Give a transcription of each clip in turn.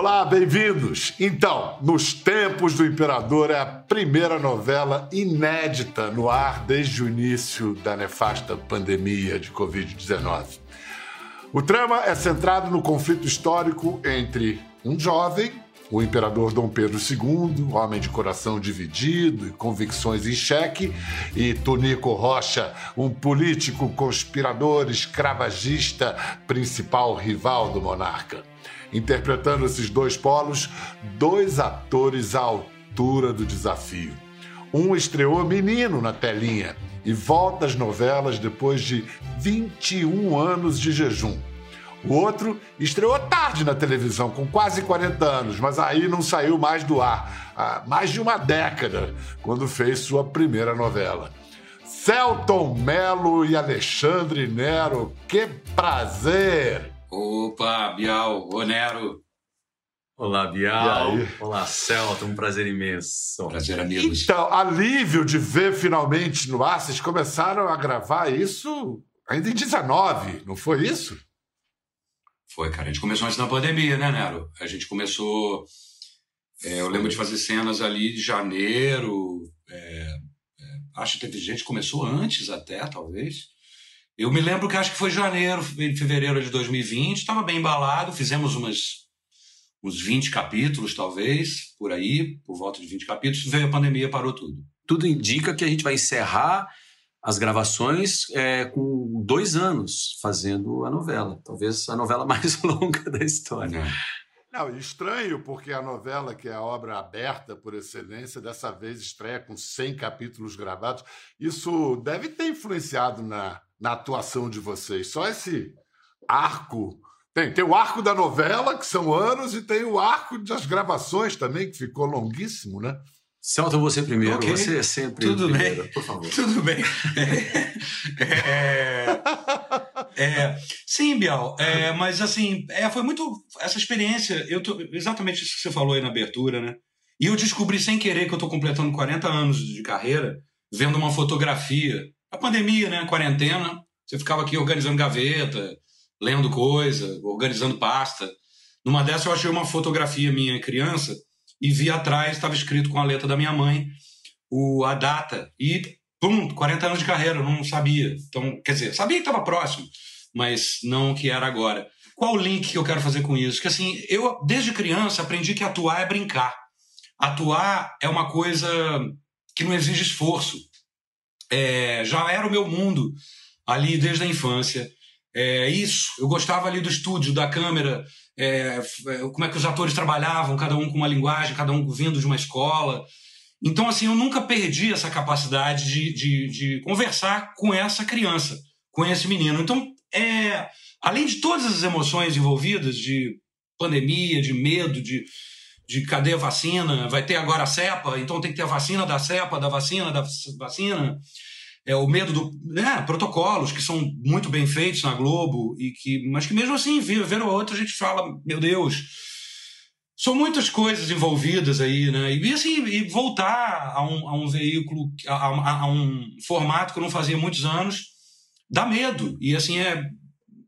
Olá, bem-vindos! Então, Nos Tempos do Imperador é a primeira novela inédita no ar desde o início da nefasta pandemia de Covid-19. O trama é centrado no conflito histórico entre um jovem, o imperador Dom Pedro II, homem de coração dividido e convicções em xeque, e Tonico Rocha, um político conspirador escravagista, principal rival do monarca interpretando esses dois polos, dois atores à altura do desafio. Um estreou menino na telinha e volta às novelas depois de 21 anos de jejum. O outro estreou tarde na televisão, com quase 40 anos, mas aí não saiu mais do ar há mais de uma década, quando fez sua primeira novela. Celton Mello e Alexandre Nero, que prazer! Opa, Bial, Onero. Olá, Bial. Olá, Celta, um prazer imenso. Prazer, amigos. Então, alívio de ver finalmente no ar, vocês começaram a gravar isso ainda em 19, não foi isso? Foi, cara. A gente começou antes da pandemia, né, Nero? A gente começou. É, eu lembro de fazer cenas ali de janeiro. É, é, acho que teve gente que começou antes até, talvez. Eu me lembro que acho que foi janeiro, fevereiro de 2020, estava bem embalado, fizemos umas, uns 20 capítulos, talvez, por aí, por volta de 20 capítulos, veio a pandemia, parou tudo. Tudo indica que a gente vai encerrar as gravações é, com dois anos fazendo a novela. Talvez a novela mais longa da história. É. Não, estranho, porque a novela, que é a obra aberta por excelência, dessa vez estreia com 100 capítulos gravados. Isso deve ter influenciado na, na atuação de vocês. Só esse arco. Tem, tem o arco da novela, que são anos, e tem o arco das gravações também, que ficou longuíssimo, né? Celta você primeiro, okay. você é sempre Tudo primeiro, bem. por favor. Tudo bem. É, é, é, sim, Bial, é, mas assim, é, foi muito essa experiência, eu tô, exatamente isso que você falou aí na abertura, né? E eu descobri sem querer que eu estou completando 40 anos de carreira vendo uma fotografia a pandemia, né? A quarentena. Você ficava aqui organizando gaveta, lendo coisa, organizando pasta. Numa dessas eu achei uma fotografia minha criança e vi atrás, estava escrito com a letra da minha mãe, o, a data. E, pum, 40 anos de carreira, eu não sabia. Então, quer dizer, sabia que estava próximo, mas não que era agora. Qual o link que eu quero fazer com isso? Que assim, eu desde criança aprendi que atuar é brincar. Atuar é uma coisa que não exige esforço é, já era o meu mundo ali desde a infância. É, isso, eu gostava ali do estúdio, da câmera, é, é, como é que os atores trabalhavam, cada um com uma linguagem, cada um vindo de uma escola. Então, assim, eu nunca perdi essa capacidade de, de, de conversar com essa criança, com esse menino. Então, é, além de todas as emoções envolvidas, de pandemia, de medo, de, de cadê a vacina? Vai ter agora a cepa, então tem que ter a vacina da cepa, da vacina, da vacina. É o medo do. Né, protocolos que são muito bem feitos na Globo, e que, mas que mesmo assim, ver o outro, a gente fala, meu Deus. São muitas coisas envolvidas aí, né? E assim, e voltar a um, a um veículo, a, a, a um formato que eu não fazia muitos anos, dá medo. E assim, é,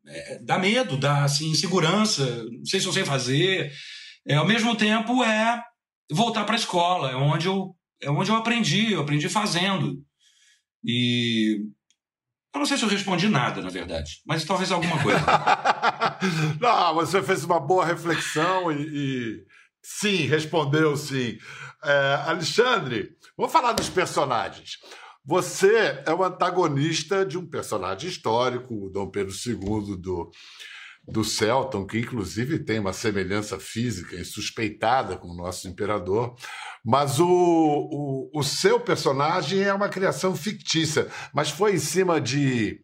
é, dá medo, dá assim, insegurança, não sei se eu sei fazer. É, ao mesmo tempo, é voltar para a escola, é onde, eu, é onde eu aprendi, eu aprendi fazendo. E eu não sei se eu respondi nada, na verdade, mas talvez alguma coisa. não, você fez uma boa reflexão e, e... sim, respondeu sim. É, Alexandre, vamos falar dos personagens. Você é o antagonista de um personagem histórico, o Dom Pedro II do do Celton, que inclusive tem uma semelhança física insuspeitada com o nosso imperador, mas o, o, o seu personagem é uma criação fictícia, mas foi em cima de.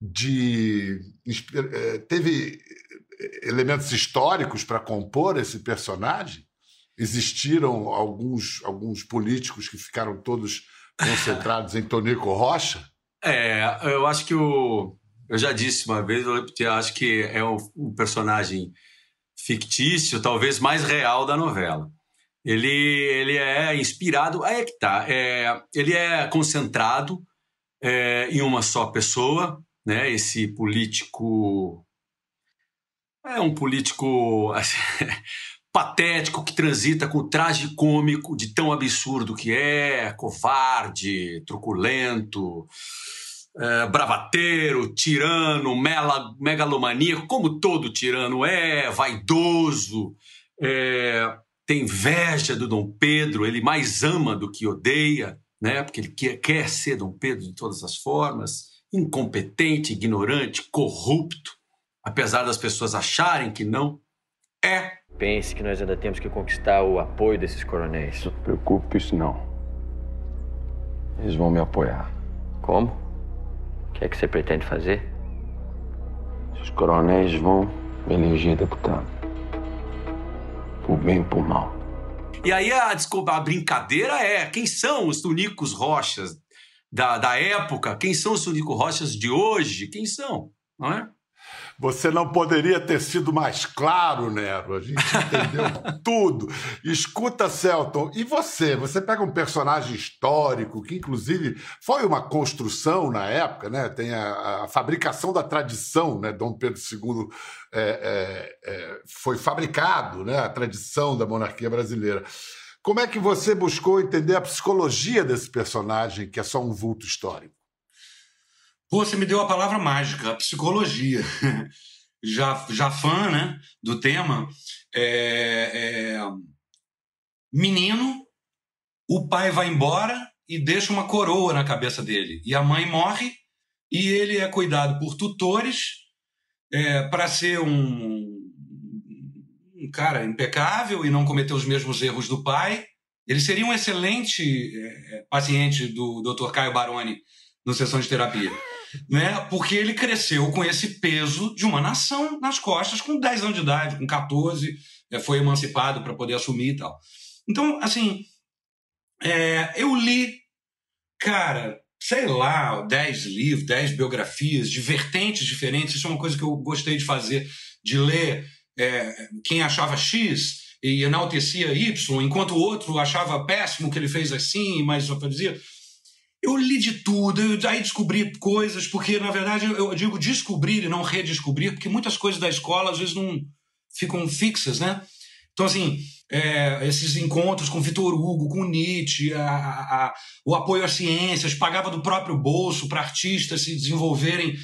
de eh, teve elementos históricos para compor esse personagem? Existiram alguns, alguns políticos que ficaram todos concentrados em Tonico Rocha? É, eu acho que o, eu já disse uma vez, eu acho que é um, um, personagem fictício, talvez mais real da novela. Ele, ele é inspirado, aí é que tá, é, ele é concentrado é, em uma só pessoa, né? Esse político é um político patético que transita com o traje cômico de tão absurdo que é, covarde, truculento, é, bravateiro, tirano, mela, megalomaníaco, como todo tirano é, vaidoso, é, tem inveja do Dom Pedro, ele mais ama do que odeia, né? porque ele quer, quer ser Dom Pedro de todas as formas, incompetente, ignorante, corrupto, apesar das pessoas acharem que não, é. Pense que nós ainda temos que conquistar o apoio desses coronéis. Não se preocupe com isso não. Eles vão me apoiar. Como? O que é que você pretende fazer? Os coronéis vão me eleger deputado. Por bem ou por mal. E aí a, desculpa, a brincadeira é quem são os Tunicos Rochas da, da época? Quem são os Tunicos Rochas de hoje? Quem são? Não é? Você não poderia ter sido mais claro, Nero. A gente entendeu tudo. Escuta, Celton, e você? Você pega um personagem histórico, que inclusive foi uma construção na época, né? Tem a, a fabricação da tradição, né? Dom Pedro II é, é, é, foi fabricado, né? A tradição da monarquia brasileira. Como é que você buscou entender a psicologia desse personagem, que é só um vulto histórico? Você me deu a palavra mágica, a psicologia. já, já fã né, do tema. É, é, menino, o pai vai embora e deixa uma coroa na cabeça dele. E a mãe morre e ele é cuidado por tutores é, para ser um, um cara impecável e não cometer os mesmos erros do pai. Ele seria um excelente é, paciente do Dr. Caio Baroni no sessão de terapia né? Porque ele cresceu com esse peso de uma nação nas costas com 10 anos de idade, com 14, é, foi emancipado para poder assumir e tal. Então, assim, é, eu li, cara, sei lá, 10 livros, 10 biografias de vertentes diferentes. Isso é uma coisa que eu gostei de fazer, de ler é, quem achava X e enaltecia Y, enquanto o outro achava péssimo que ele fez assim, mas só fazia. Eu li de tudo, eu, aí descobri coisas, porque na verdade eu digo descobrir e não redescobrir, porque muitas coisas da escola às vezes não ficam fixas, né? Então, assim, é, esses encontros com Vitor Hugo, com Nietzsche, a, a, o apoio às ciências, pagava do próprio bolso para artistas se desenvolverem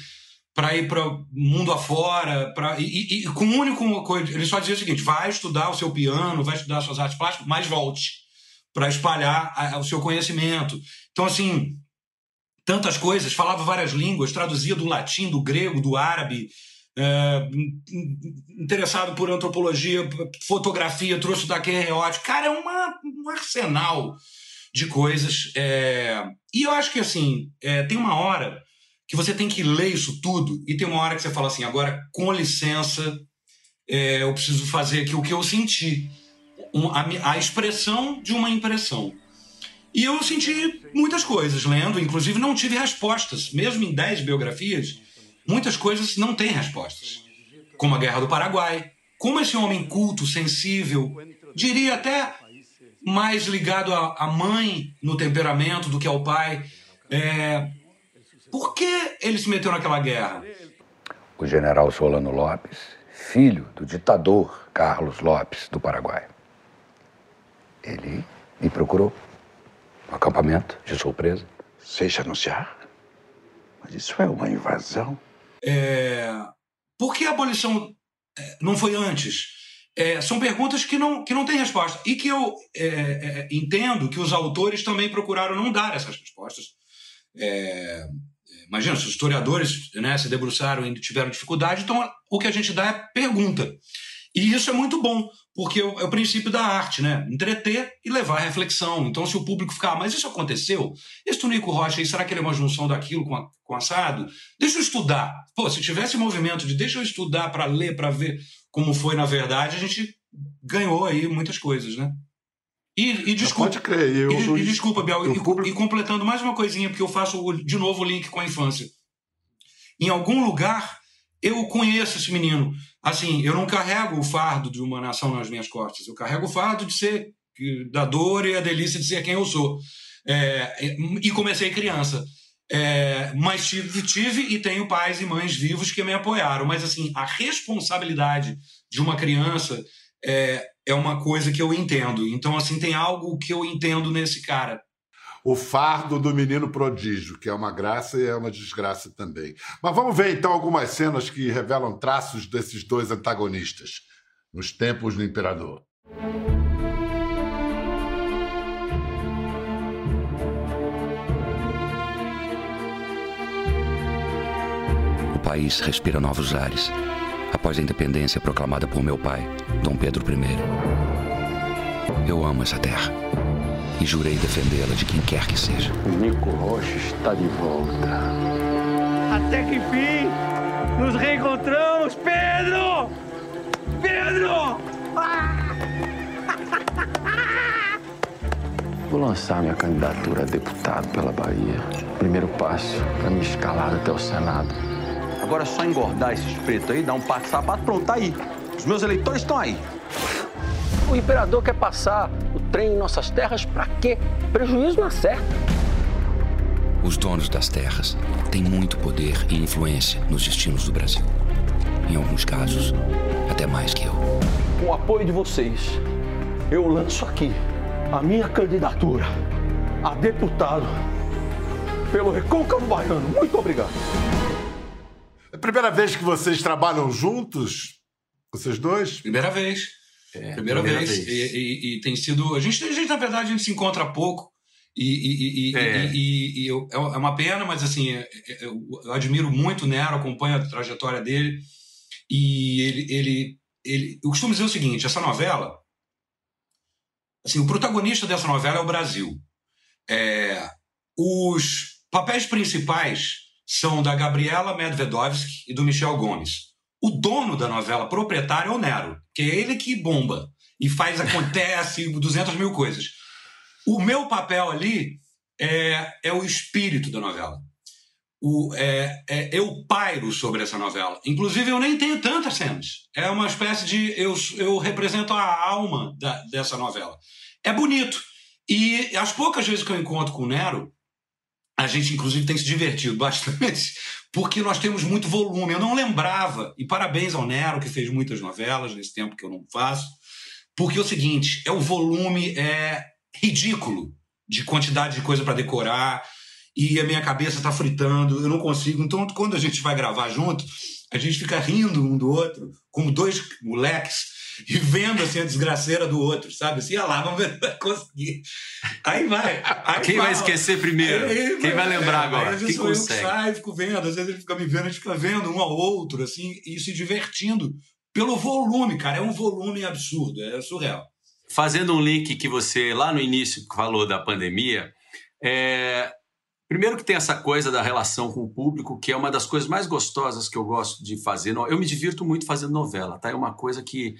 para ir para o mundo afora, pra, e, e, com um único coisa, ele só dizia o seguinte: vai estudar o seu piano, vai estudar suas artes plásticas, mas volte para espalhar a, o seu conhecimento. Então, assim, tantas coisas, falava várias línguas, traduzia do latim, do grego, do árabe, é, interessado por antropologia, fotografia, trouxe da daquerreótipo. Cara, é uma, um arsenal de coisas. É... E eu acho que, assim, é, tem uma hora que você tem que ler isso tudo e tem uma hora que você fala assim, agora, com licença, é, eu preciso fazer aqui o que eu senti. A, a expressão de uma impressão. E eu senti muitas coisas lendo, inclusive não tive respostas. Mesmo em 10 biografias, muitas coisas não têm respostas. Como a Guerra do Paraguai, como esse homem culto, sensível, diria até mais ligado à mãe no temperamento do que ao pai. É... Por que ele se meteu naquela guerra? O general Solano Lopes, filho do ditador Carlos Lopes do Paraguai. Ele me procurou no acampamento de surpresa. Seja anunciar? Mas isso é uma invasão. É... Por que a abolição é, não foi antes? É, são perguntas que não, que não têm resposta. E que eu é, é, entendo que os autores também procuraram não dar essas respostas. É, imagina, se os historiadores né, se debruçaram e tiveram dificuldade, então o que a gente dá é pergunta. E isso é muito bom, porque é o princípio da arte, né? Entreter e levar à reflexão. Então, se o público ficar, mas isso aconteceu? Esse Tonico Rocha aí, será que ele é uma junção daquilo com, a, com assado? Deixa eu estudar. Pô, se tivesse movimento de deixa eu estudar para ler, para ver como foi na verdade, a gente ganhou aí muitas coisas, né? E, e desculpa, pode crer, eu, e, e desculpa, Biel, e, público... e completando mais uma coisinha, porque eu faço de novo o link com a infância. Em algum lugar, eu conheço esse menino assim, eu não carrego o fardo de uma nação nas minhas costas, eu carrego o fardo de ser da dor e a delícia de ser quem eu sou. É, e comecei criança. É, mas tive, tive e tenho pais e mães vivos que me apoiaram. Mas assim, a responsabilidade de uma criança é, é uma coisa que eu entendo. Então, assim, tem algo que eu entendo nesse cara. O fardo do menino prodígio, que é uma graça e é uma desgraça também. Mas vamos ver então algumas cenas que revelam traços desses dois antagonistas nos tempos do imperador. O país respira novos ares após a independência proclamada por meu pai, Dom Pedro I. Eu amo essa terra e jurei defendê-la de quem quer que seja. O Nico Rocha está de volta. Até que enfim nos reencontramos, Pedro! Pedro! Vou lançar minha candidatura a deputado pela Bahia. Primeiro passo para me escalar até o Senado. Agora é só engordar esses pretos aí, dar um par de sapato, pronto, tá aí. Os meus eleitores estão aí. O imperador quer passar o trem em nossas terras para quê? Prejuízo na certa. Os donos das terras têm muito poder e influência nos destinos do Brasil. Em alguns casos, até mais que eu. Com o apoio de vocês, eu lanço aqui a minha candidatura a deputado pelo Recôncavo Baiano. Muito obrigado. É a primeira vez que vocês trabalham juntos? Vocês dois? Primeira vez. É, primeira, vez. vez. E, e, e, tem sido. A gente, a gente, na verdade, a gente se encontra pouco. E, É. e, eu- é uma pena, mas assim, é- é- eu, eu admiro muito o Nero, acompanho a trajetória dele. E ele, ele, ele. Eu costumo dizer o seguinte: essa novela. Assim, o protagonista dessa novela é o Brasil. É, os papéis principais são da Gabriela Medvedovsky e do Michel Gomes. O dono da novela, proprietário, é o Nero, que é ele que bomba e faz, acontece 200 mil coisas. O meu papel ali é, é o espírito da novela. O, é, é, eu pairo sobre essa novela. Inclusive, eu nem tenho tantas cenas. É uma espécie de. Eu, eu represento a alma da- dessa novela. É bonito. E as poucas vezes que eu encontro com o Nero, a gente, inclusive, tem se divertido bastante, porque nós temos muito volume. Eu não lembrava, e parabéns ao Nero, que fez muitas novelas nesse tempo que eu não faço, porque é o seguinte: é o volume é ridículo de quantidade de coisa para decorar, e a minha cabeça está fritando, eu não consigo. Então, quando a gente vai gravar junto, a gente fica rindo um do outro, como dois moleques, e vendo assim a desgraceira do outro, sabe? Assim, ah lá, vamos ver se vai conseguir. Aí vai. Aí Quem vai fala. esquecer primeiro? Aí Quem vai lembrar é, agora? Às Quem vezes sou eu que consegue? saio, fico vendo, às vezes ele fica me vendo, a gente fica vendo um ao outro, assim, e se divertindo pelo volume, cara. É um volume absurdo, é surreal. Fazendo um link que você, lá no início, falou da pandemia, é, primeiro que tem essa coisa da relação com o público, que é uma das coisas mais gostosas que eu gosto de fazer. Eu me divirto muito fazendo novela, tá? É uma coisa que,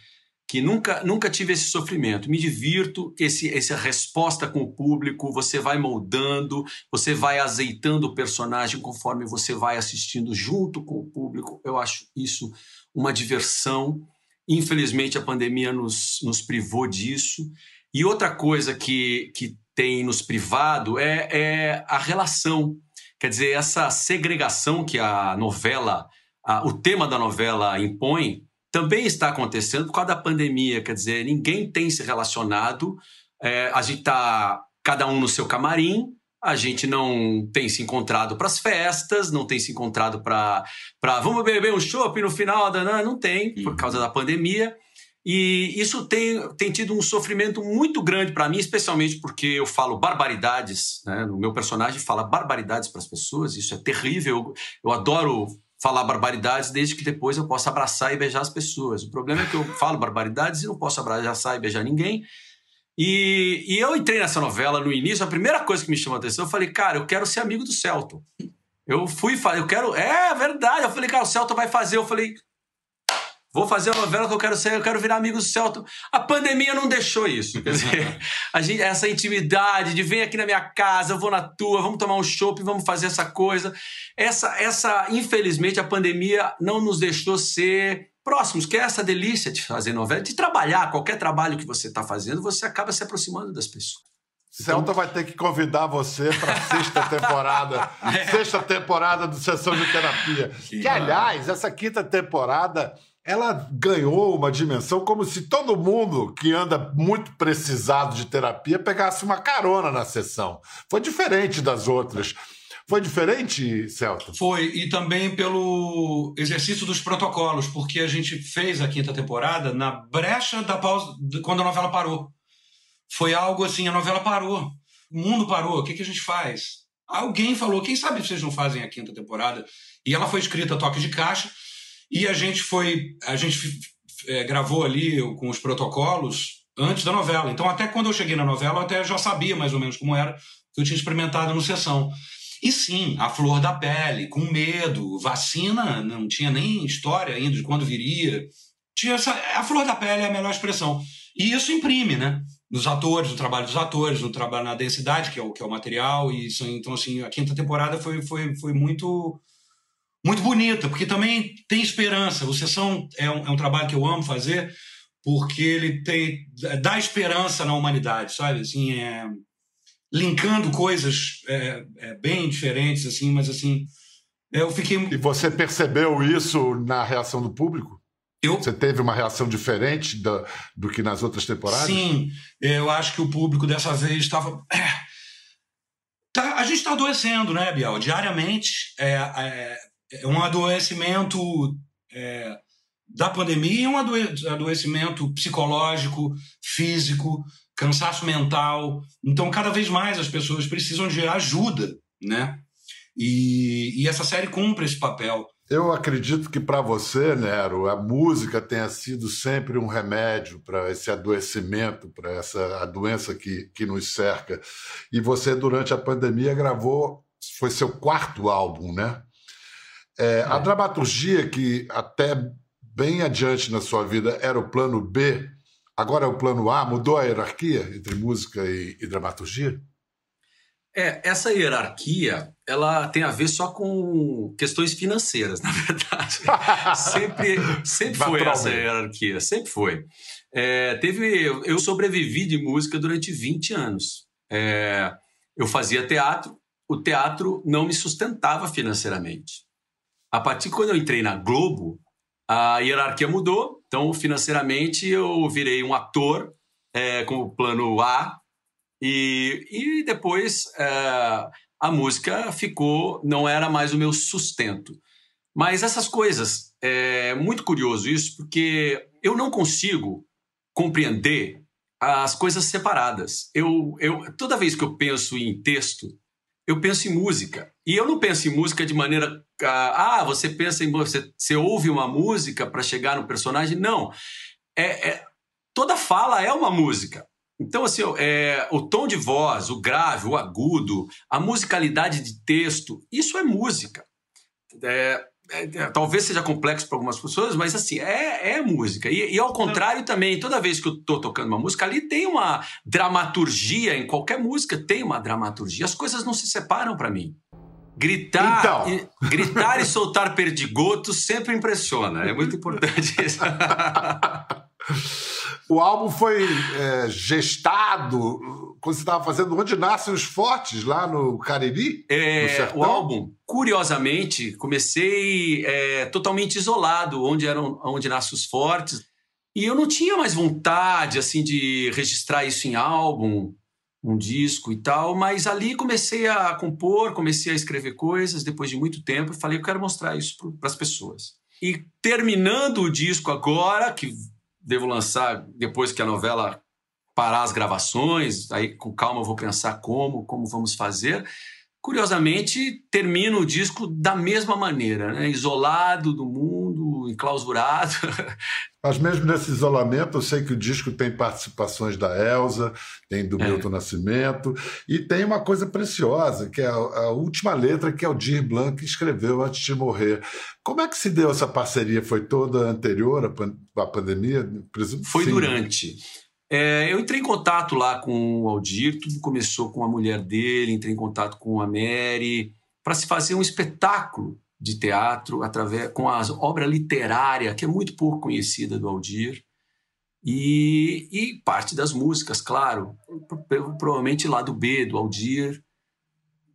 que nunca, nunca tive esse sofrimento. Me divirto, esse, essa resposta com o público, você vai moldando, você vai azeitando o personagem conforme você vai assistindo junto com o público. Eu acho isso uma diversão. Infelizmente, a pandemia nos, nos privou disso. E outra coisa que, que tem nos privado é, é a relação. Quer dizer, essa segregação que a novela, a- o tema da novela impõe, também está acontecendo por causa da pandemia. Quer dizer, ninguém tem se relacionado, é, a gente está cada um no seu camarim, a gente não tem se encontrado para as festas, não tem se encontrado para vamos beber um chopp no final da não, não tem por causa da pandemia e isso tem, tem tido um sofrimento muito grande para mim especialmente porque eu falo barbaridades né? o meu personagem fala barbaridades para as pessoas isso é terrível eu, eu adoro falar barbaridades desde que depois eu possa abraçar e beijar as pessoas o problema é que eu falo barbaridades e não posso abraçar e beijar ninguém e, e eu entrei nessa novela no início, a primeira coisa que me chamou a atenção, eu falei, cara, eu quero ser amigo do Celton. Eu fui eu quero. É verdade. Eu falei, cara, o Celton vai fazer. Eu falei, vou fazer a novela que eu quero ser, eu quero virar amigo do Celton. A pandemia não deixou isso. Quer dizer, a gente, essa intimidade de vem aqui na minha casa, eu vou na tua, vamos tomar um chopp, vamos fazer essa coisa. Essa, essa, infelizmente, a pandemia não nos deixou ser próximos, que é essa delícia de fazer novela, de trabalhar, qualquer trabalho que você está fazendo, você acaba se aproximando das pessoas. Celta vai ter que convidar você para a sexta temporada, sexta temporada do Sessão de Terapia. Que, aliás, essa quinta temporada ela ganhou uma dimensão como se todo mundo que anda muito precisado de terapia pegasse uma carona na sessão. Foi diferente das outras. Foi diferente, Celto? Foi, e também pelo exercício dos protocolos, porque a gente fez a quinta temporada na brecha da pausa, quando a novela parou. Foi algo assim, a novela parou, o mundo parou, o que, que a gente faz? Alguém falou, quem sabe vocês não fazem a quinta temporada? E ela foi escrita toque de caixa, e a gente foi, a gente é, gravou ali com os protocolos antes da novela. Então, até quando eu cheguei na novela, eu até já sabia mais ou menos como era, que eu tinha experimentado no Sessão. E sim, a flor da pele, com medo, vacina, não tinha nem história ainda de quando viria. Tinha essa, a flor da pele é a melhor expressão. E isso imprime, né? Nos atores, no trabalho dos atores, no trabalho na densidade, que é o, que é o material. E isso, então, assim, a quinta temporada foi, foi, foi muito muito bonita, porque também tem esperança. O Sessão é um, é um trabalho que eu amo fazer, porque ele tem dá esperança na humanidade, sabe? Assim, é, linkando coisas é, é, bem diferentes, assim, mas assim, eu fiquei. E você percebeu isso na reação do público? Eu... Você teve uma reação diferente do, do que nas outras temporadas? Sim, eu acho que o público dessa vez estava. É, tá, a gente está adoecendo, né, Biel? Diariamente é, é, é um adoecimento é, da pandemia, um adoecimento psicológico, físico, cansaço mental. Então, cada vez mais as pessoas precisam de ajuda, né? E, e essa série cumpre esse papel. Eu acredito que para você, Nero, a música tenha sido sempre um remédio para esse adoecimento, para essa a doença que, que nos cerca. E você, durante a pandemia, gravou, foi seu quarto álbum, né? É, é. A dramaturgia, que até bem adiante na sua vida era o plano B, Agora é o plano A, mudou a hierarquia entre música e, e dramaturgia? É, essa hierarquia, ela tem a ver só com questões financeiras, na verdade. sempre sempre foi essa hierarquia, sempre foi. É, teve, eu sobrevivi de música durante 20 anos. É, eu fazia teatro, o teatro não me sustentava financeiramente. A partir de quando eu entrei na Globo, a hierarquia mudou, então financeiramente eu virei um ator é, com o plano A e, e depois é, a música ficou, não era mais o meu sustento. Mas essas coisas, é muito curioso isso, porque eu não consigo compreender as coisas separadas. Eu, eu, toda vez que eu penso em texto, eu penso em música. E eu não penso em música de maneira. Ah, você pensa em. Você, você ouve uma música para chegar no personagem. Não. É, é, toda fala é uma música. Então, assim, é, o tom de voz, o grave, o agudo, a musicalidade de texto, isso é música. É, é, é, talvez seja complexo para algumas pessoas, mas assim, é, é música. E, e, ao contrário também, toda vez que eu estou tocando uma música, ali tem uma dramaturgia, em qualquer música tem uma dramaturgia. As coisas não se separam para mim. Gritar, então. e, gritar e soltar perdigotos sempre impressiona. É muito importante isso. o álbum foi é, gestado quando você estava fazendo Onde Nascem os Fortes, lá no Cariri? É, no o álbum, curiosamente, comecei é, totalmente isolado, onde, eram, onde Nascem os Fortes. E eu não tinha mais vontade, assim, de registrar isso em álbum, um disco e tal, mas ali comecei a compor, comecei a escrever coisas depois de muito tempo e falei, eu quero mostrar isso para as pessoas. E terminando o disco agora, que devo lançar depois que a novela parar as gravações, aí com calma eu vou pensar como, como vamos fazer. Curiosamente, termino o disco da mesma maneira, né? isolado do mundo, enclausurado. Mas mesmo nesse isolamento, eu sei que o disco tem participações da Elsa, tem do é. Milton Nascimento, e tem uma coisa preciosa, que é a, a última letra que é o Dir Blanc escreveu antes de morrer. Como é que se deu essa parceria? Foi toda anterior à, pan à pandemia? Presumo Foi sim. durante. É, eu entrei em contato lá com o Aldir, tudo começou com a mulher dele, entrei em contato com a Mary, para se fazer um espetáculo de teatro através com a obra literária, que é muito pouco conhecida do Aldir, e, e parte das músicas, claro, provavelmente lá do B, do Aldir.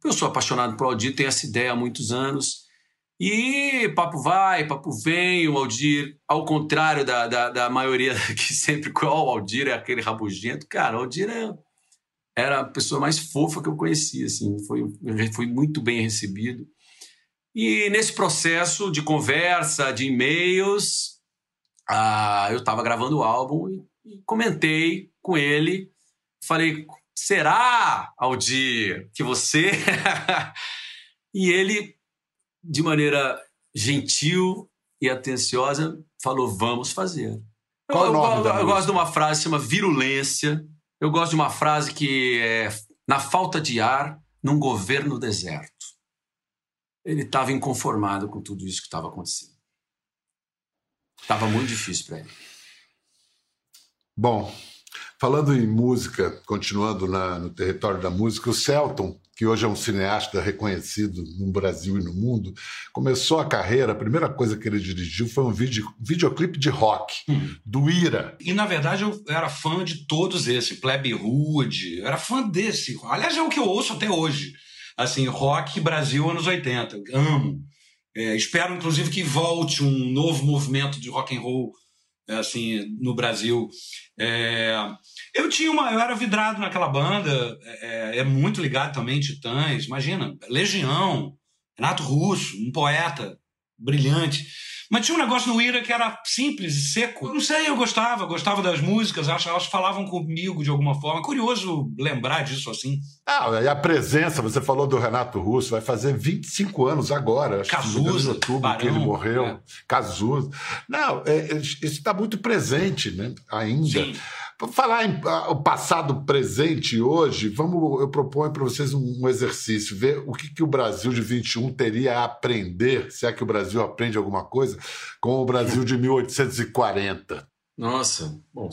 Eu sou apaixonado por Aldir, tenho essa ideia há muitos anos, E papo vai, papo vem, o Aldir, ao contrário da, da, da maioria que sempre, qual o Aldir é aquele rabugento, cara, o Aldir é, era a pessoa mais fofa que eu conhecia, assim, foi, foi muito bem recebido. E nesse processo de conversa, de e-mails, ah, eu estava gravando o álbum e, e comentei com ele, falei, será, Aldir, que você... e ele de maneira gentil e atenciosa, falou: vamos fazer. Qual eu, o nome eu, da eu música? gosto de uma frase que chama virulência. Eu gosto de uma frase que é na falta de ar, num governo deserto. Ele estava inconformado com tudo isso que estava acontecendo. Estava muito difícil para ele. Bom, falando em música, continuando na- no território da música, o Celton, que hoje é um cineasta reconhecido no Brasil e no mundo, começou a carreira, a primeira coisa que ele dirigiu foi um vídeo, videoclipe de rock, do Ira. E na verdade eu era fã de todos esses, Plebe Hood, eu era fã desse. Aliás, é o que eu ouço até hoje. Assim, rock Brasil anos 80, amo. É, espero inclusive que volte um novo movimento de rock and roll é, assim no Brasil. É, eu tinha uma, eu era vidrado naquela banda, é, é muito ligado também Titãs, imagina, Legião, Renato Russo, um poeta brilhante. Mas tinha um negócio no Ira que era simples e seco. Não sei, eu gostava, gostava das músicas, acho elas falavam comigo de alguma forma. Curioso lembrar disso assim. Ah, e a presença, você falou do Renato Russo, vai fazer 25 anos agora, acho que Cazuza, outubro Barão, que ele morreu. é. Cazuza. Não, é, é, isso está muito presente né, ainda. Sim. Por falar em ah, o passado, presente e hoje, vamos, eu proponho para vocês um, um exercício, ver o que, que o Brasil de 21 teria a aprender, se é que o Brasil aprende alguma coisa, com o Brasil de 1840. Nossa, bom,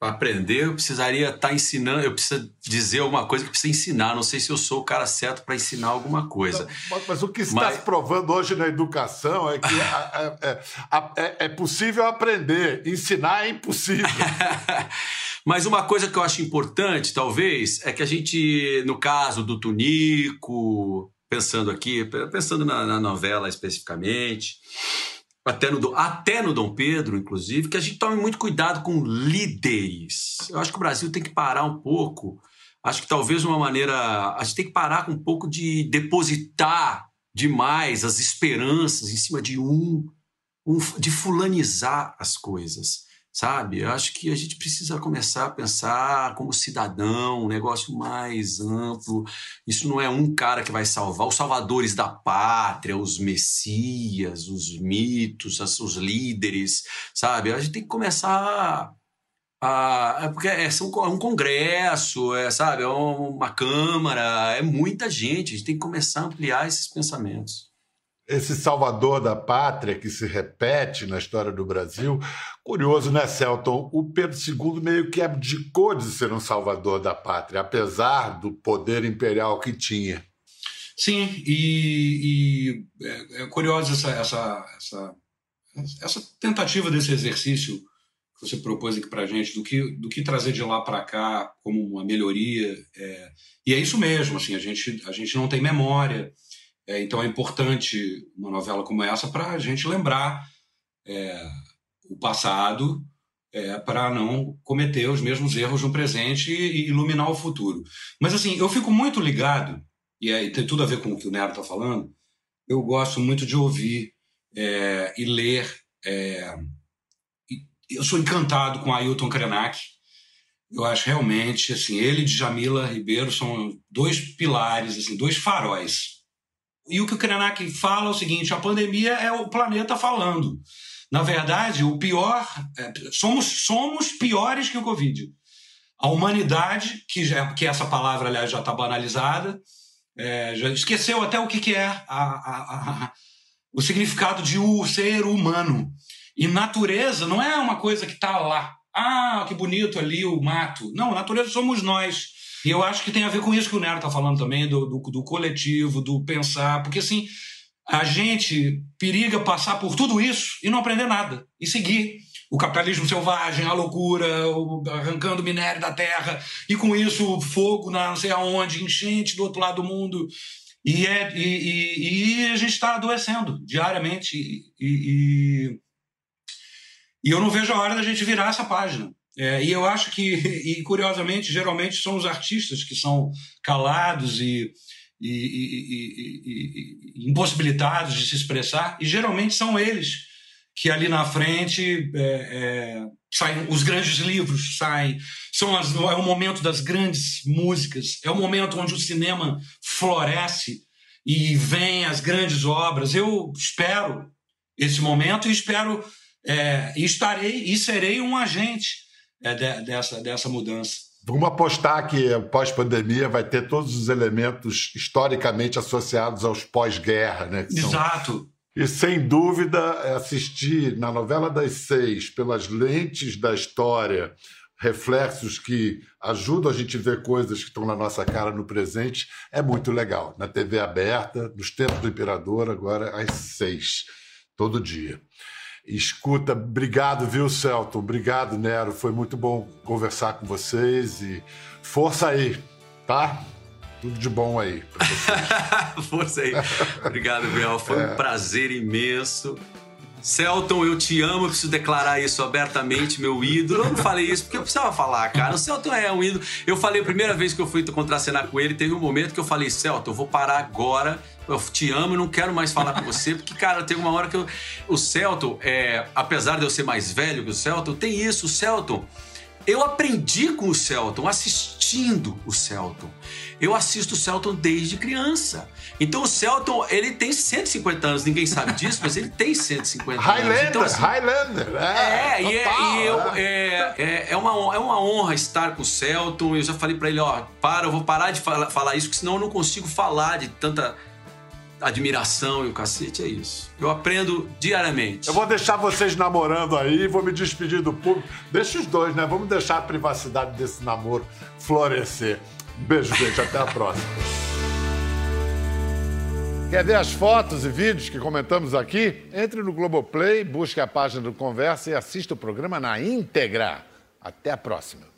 para aprender eu precisaria estar ensinando, eu preciso dizer alguma coisa que precisa ensinar. Não sei se eu sou o cara certo para ensinar alguma coisa. Mas, mas o que está Mas- se provando hoje na educação é que é- é- é possível aprender, ensinar é impossível. Mas uma coisa que eu acho importante, talvez, é que a gente, no caso do Tunico, pensando aqui, pensando na, na novela especificamente, até no, até no Dom Pedro, inclusive, que a gente tome muito cuidado com líderes. Eu acho que o Brasil tem que parar um pouco. Acho que talvez uma maneira. A gente tem que parar com um pouco de depositar demais as esperanças em cima de um, um de fulanizar as coisas sabe? Eu acho que a gente precisa começar a pensar como cidadão, um negócio mais amplo. Isso não é um cara que vai salvar os salvadores da pátria, os messias, os mitos, os líderes, sabe? A gente tem que começar a, é porque é, é um congresso, é, sabe? É uma câmara, é muita gente. A gente tem que começar a ampliar esses pensamentos. Esse salvador da pátria que se repete na história do Brasil, curioso, né, Celton? O Pedro II meio que abdicou de ser um salvador da pátria, apesar do poder imperial que tinha. Sim, e, e é, é curiosa essa, essa, essa, essa tentativa desse exercício que você propôs aqui para gente, do que, do que trazer de lá para cá como uma melhoria. é, e é isso mesmo, assim, a gente, a gente não tem memória, é, então é importante uma novela como essa para a gente lembrar é, o passado é, para não cometer os mesmos erros no presente e, e iluminar o futuro. Mas assim, eu fico muito ligado e aí tem tudo a ver com o que o Nero está falando, eu gosto muito de ouvir é, e ler. é, e eu sou encantado com Ailton Krenak. Eu acho realmente, assim, ele e Jamila Ribeiro são dois pilares, assim, dois faróis. E o que o Krenak fala é o seguinte: a pandemia é o planeta falando. Na verdade, o pior. é, somos, somos piores que o Covid. A humanidade, que, já, que essa palavra, aliás, já está banalizada, é, já esqueceu até o que, que é a- a- a- o significado de o ser humano. E natureza não é uma coisa que está lá. Ah, que bonito ali o mato. Não, natureza somos nós. E eu acho que tem a ver com isso que o Nero está falando também, do, do, do coletivo, do pensar. Porque assim, a gente periga passar por tudo isso e não aprender nada. E seguir o capitalismo selvagem, a loucura, o- arrancando minério da terra, e com isso fogo na não sei aonde, enchente do outro lado do mundo. E, é, e, e, e a gente está adoecendo diariamente. E, e, eu não vejo a hora da gente virar essa página. É, e eu acho que, e curiosamente, geralmente são os artistas que são calados e, e, impossibilitados de se expressar, e geralmente são eles que ali na frente é, é, saem os grandes livros saem. São as, é o momento das grandes músicas é o momento onde o cinema floresce e vem as grandes obras. Eu espero esse momento e espero é, e estarei e serei um agente é, de, dessa dessa mudança Vamos apostar que pós-pandemia vai ter todos os elementos historicamente associados aos pós-guerra, né? Exato. São e sem dúvida, assistir na novela das seis, pelas lentes da história, reflexos que ajudam a gente a ver coisas que estão na nossa cara no presente, é muito legal. Na TV aberta, nos tempos do Imperador, agora às seis, todo dia. Escuta, obrigado, viu, Celton? Obrigado, Nero. Foi muito bom conversar com vocês e força aí, tá? Tudo de bom aí pra vocês. Força aí. Obrigado, Biel. Foi é. um prazer imenso. Celton, eu te amo, eu preciso declarar isso abertamente, meu ídolo. Eu não falei isso porque eu precisava falar, cara. O Celton é um ídolo. Eu falei a primeira vez que eu fui contracenar com ele, teve um momento que eu falei, Celton, eu vou parar agora. Eu te amo, não quero mais falar com você, porque, cara, tem uma hora que eu. O Celton, é, apesar de eu ser mais velho que o Celton, tem isso. O Celton, eu aprendi com o Celton, assistindo o Celton. Eu assisto o Celton desde criança. Então o Celton, ele tem 150 anos, ninguém sabe disso, mas ele tem 150 Highlander, anos. Então, assim, Highlander, é. É, e, é, e eu, é. é, é, é, uma, é uma honra estar com o Celton. Eu já falei para ele, ó, para, eu vou parar de falar, falar isso, porque senão eu não consigo falar de tanta admiração e o cacete, é isso. Eu aprendo diariamente. Eu vou deixar vocês namorando aí, vou me despedir do público. Deixa os dois, né? Vamos deixar a privacidade desse namoro florescer. Beijo, gente. Até a próxima. Quer ver as fotos e vídeos que comentamos aqui? Entre no Globoplay, busque a página do Conversa e assista o programa na íntegra. Até a próxima.